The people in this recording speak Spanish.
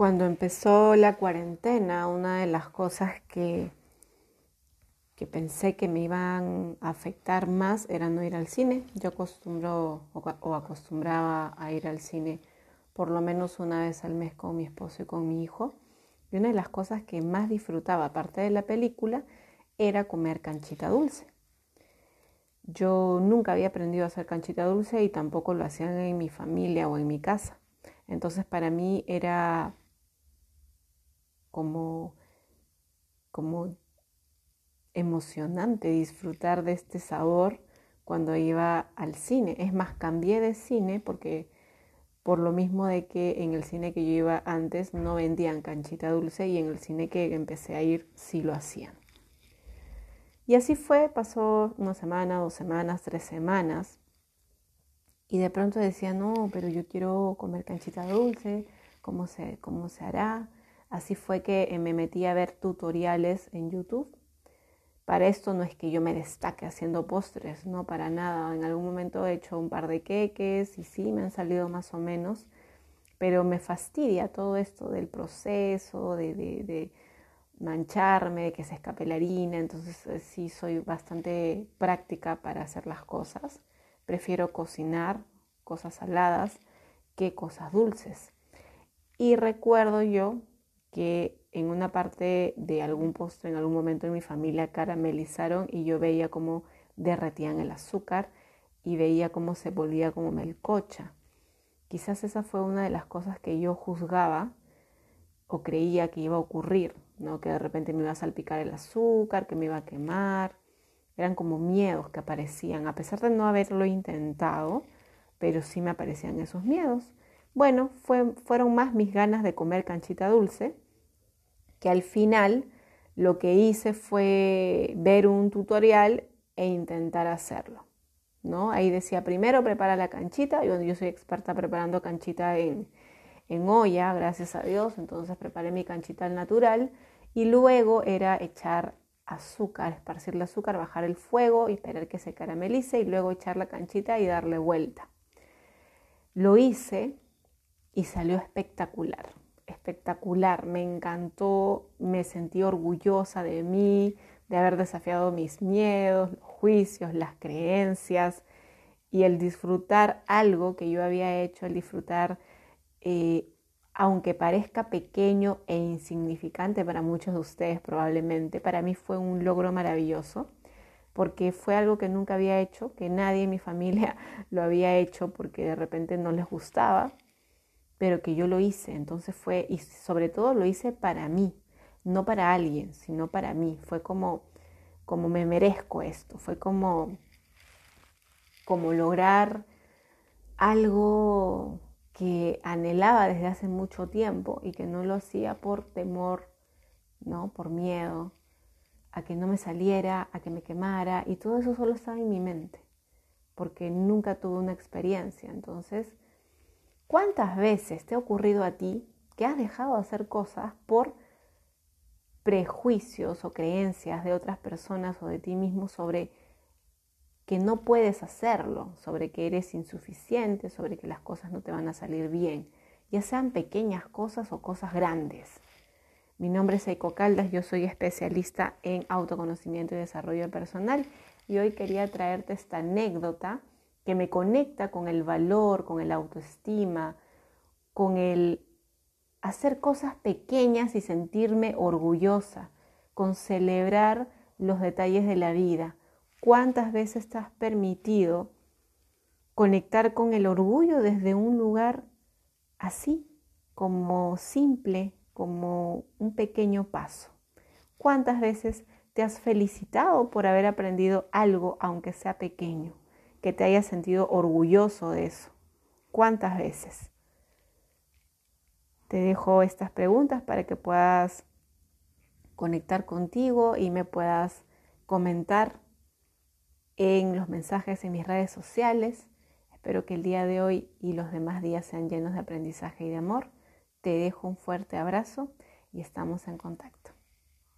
Cuando empezó la cuarentena, una de las cosas que, que pensé que me iban a afectar más era no ir al cine. Yo acostumbro o acostumbraba a ir al cine por lo menos una vez al mes con mi esposo y con mi hijo. Y una de las cosas que más disfrutaba, aparte de la película, era comer canchita dulce. Yo nunca había aprendido a hacer canchita dulce y tampoco lo hacían en mi familia o en mi casa. Entonces para mí era como, como emocionante disfrutar de este sabor cuando iba al cine. Es más, cambié de cine porque por lo mismo de que en el cine que yo iba antes no vendían canchita dulce y en el cine que empecé a ir sí lo hacían. Y así fue, pasó una semana, dos semanas, tres semanas. Y de pronto decía, no, pero yo quiero comer canchita dulce, ¿cómo se, cómo se hará? Así fue que eh, me metí a ver tutoriales en YouTube. Para esto no es que yo me destaque haciendo postres, no para nada. En algún momento he hecho un par de queques y sí, me han salido más o menos, pero me fastidia todo esto del proceso, de, mancharme, de que se escape la harina. Entonces eh, sí soy bastante práctica para hacer las cosas. Prefiero cocinar cosas saladas que cosas dulces. Y recuerdo yo que en una parte de algún postre en algún momento en mi familia caramelizaron y yo veía cómo derretían el azúcar y veía cómo se volvía como melcocha. Quizás esa fue una de las cosas que yo juzgaba o creía que iba a ocurrir, ¿no? que de repente me iba a salpicar el azúcar, que me iba a quemar. Eran como miedos que aparecían, a pesar de no haberlo intentado, pero sí me aparecían esos miedos. Bueno, fueron más mis ganas de comer canchita dulce, que al final lo que hice fue ver un tutorial e intentar hacerlo. ¿no? Ahí decía, primero prepara la canchita, yo, yo soy experta preparando canchita en, en olla, gracias a Dios, entonces preparé mi canchita al natural y luego era echar azúcar, esparcirle azúcar, bajar el fuego y esperar que se caramelice y luego echar la canchita y darle vuelta. Lo hice y salió espectacular, espectacular, me encantó, me sentí orgullosa de mí, de haber desafiado mis miedos, los juicios, las creencias y el disfrutar algo que yo había hecho, el disfrutar, eh, aunque parezca pequeño e insignificante para muchos de ustedes probablemente, para mí fue un logro maravilloso porque fue algo que nunca había hecho, que nadie en mi familia lo había hecho porque de repente no les gustaba pero que yo lo hice. Entonces fue, y sobre todo lo hice para mí, no para alguien, sino para mí. Fue como, como me merezco esto, fue como, como lograr algo que anhelaba desde hace mucho tiempo y que no lo hacía por temor, ¿no? Por miedo a que no me saliera, a que me quemara y todo eso solo estaba en mi mente, porque nunca tuve una experiencia. Entonces, ¿Cuántas veces te ha ocurrido a ti que has dejado de hacer cosas por prejuicios o creencias de otras personas o de ti mismo sobre que no puedes hacerlo, sobre que eres insuficiente, sobre que las cosas no te van a salir bien, ya sean pequeñas cosas o cosas grandes? Mi nombre es Eiko Caldas, yo soy especialista en autoconocimiento y desarrollo personal y hoy quería traerte esta anécdota que me conecta con el valor, con el autoestima, con el hacer cosas pequeñas y sentirme orgullosa, con celebrar los detalles de la vida. ¿Cuántas veces te has permitido conectar con el orgullo desde un lugar así, como simple, como un pequeño paso? ¿Cuántas veces te has felicitado por haber aprendido algo, aunque sea pequeño? Que te hayas sentido orgulloso de eso. ¿Cuántas veces? Te dejo estas preguntas para que puedas conectar contigo y me puedas comentar en los mensajes en mis redes sociales. Espero que el día de hoy y los demás días sean llenos de aprendizaje y de amor. Te dejo un fuerte abrazo y estamos en contacto.